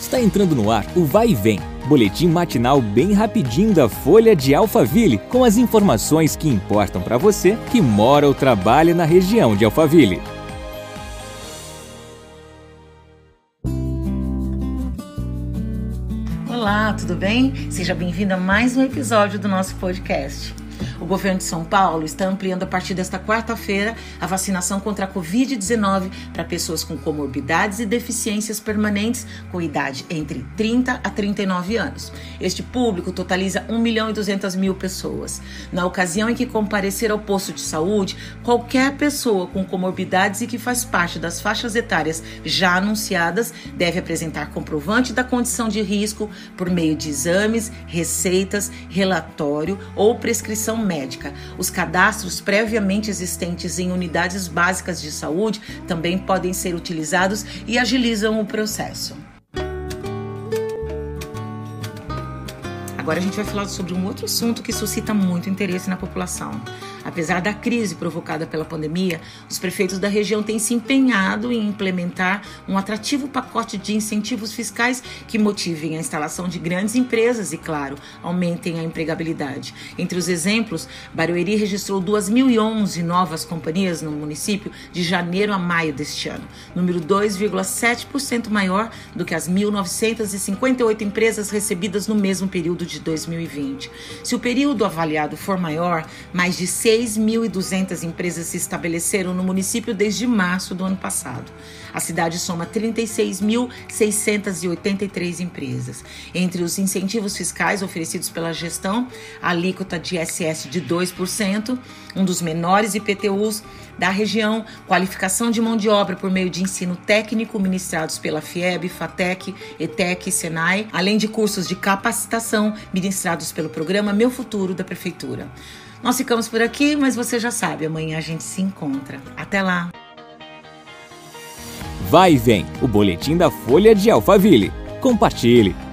Está entrando no ar o Vai e Vem, boletim matinal bem rapidinho da Folha de Alphaville, com as informações que importam para você que mora ou trabalha na região de Alphaville. Olá, tudo bem? Seja bem-vindo a mais um episódio do nosso podcast. O governo de São Paulo está ampliando a partir desta quarta-feira a vacinação contra a Covid-19 para pessoas com comorbidades e deficiências permanentes com idade entre 30 a 39 anos. Este público totaliza 1 milhão e 200 mil pessoas. Na ocasião em que comparecer ao posto de saúde, qualquer pessoa com comorbidades e que faz parte das faixas etárias já anunciadas deve apresentar comprovante da condição de risco por meio de exames, receitas, relatório ou prescrição médica. Os cadastros previamente existentes em unidades básicas de saúde também podem ser utilizados e agilizam o processo. Agora a gente vai falar sobre um outro assunto que suscita muito interesse na população. Apesar da crise provocada pela pandemia, os prefeitos da região têm se empenhado em implementar um atrativo pacote de incentivos fiscais que motivem a instalação de grandes empresas e, claro, aumentem a empregabilidade. Entre os exemplos, Barueri registrou 2.011 novas companhias no município de janeiro a maio deste ano, número 2,7% maior do que as 1.958 empresas recebidas no mesmo período de 2020. Se o período avaliado for maior, mais de 6 6.200 empresas se estabeleceram no município desde março do ano passado. A cidade soma 36.683 empresas. Entre os incentivos fiscais oferecidos pela gestão, a alíquota de ISS de 2%, um dos menores IPTUs da região, qualificação de mão de obra por meio de ensino técnico ministrados pela FIEB, FATEC, ETEC e SENAI, além de cursos de capacitação ministrados pelo programa Meu Futuro da Prefeitura. Nós ficamos por aqui, mas você já sabe, amanhã a gente se encontra. Até lá! Vai e vem, o boletim da Folha de Alphaville. Compartilhe!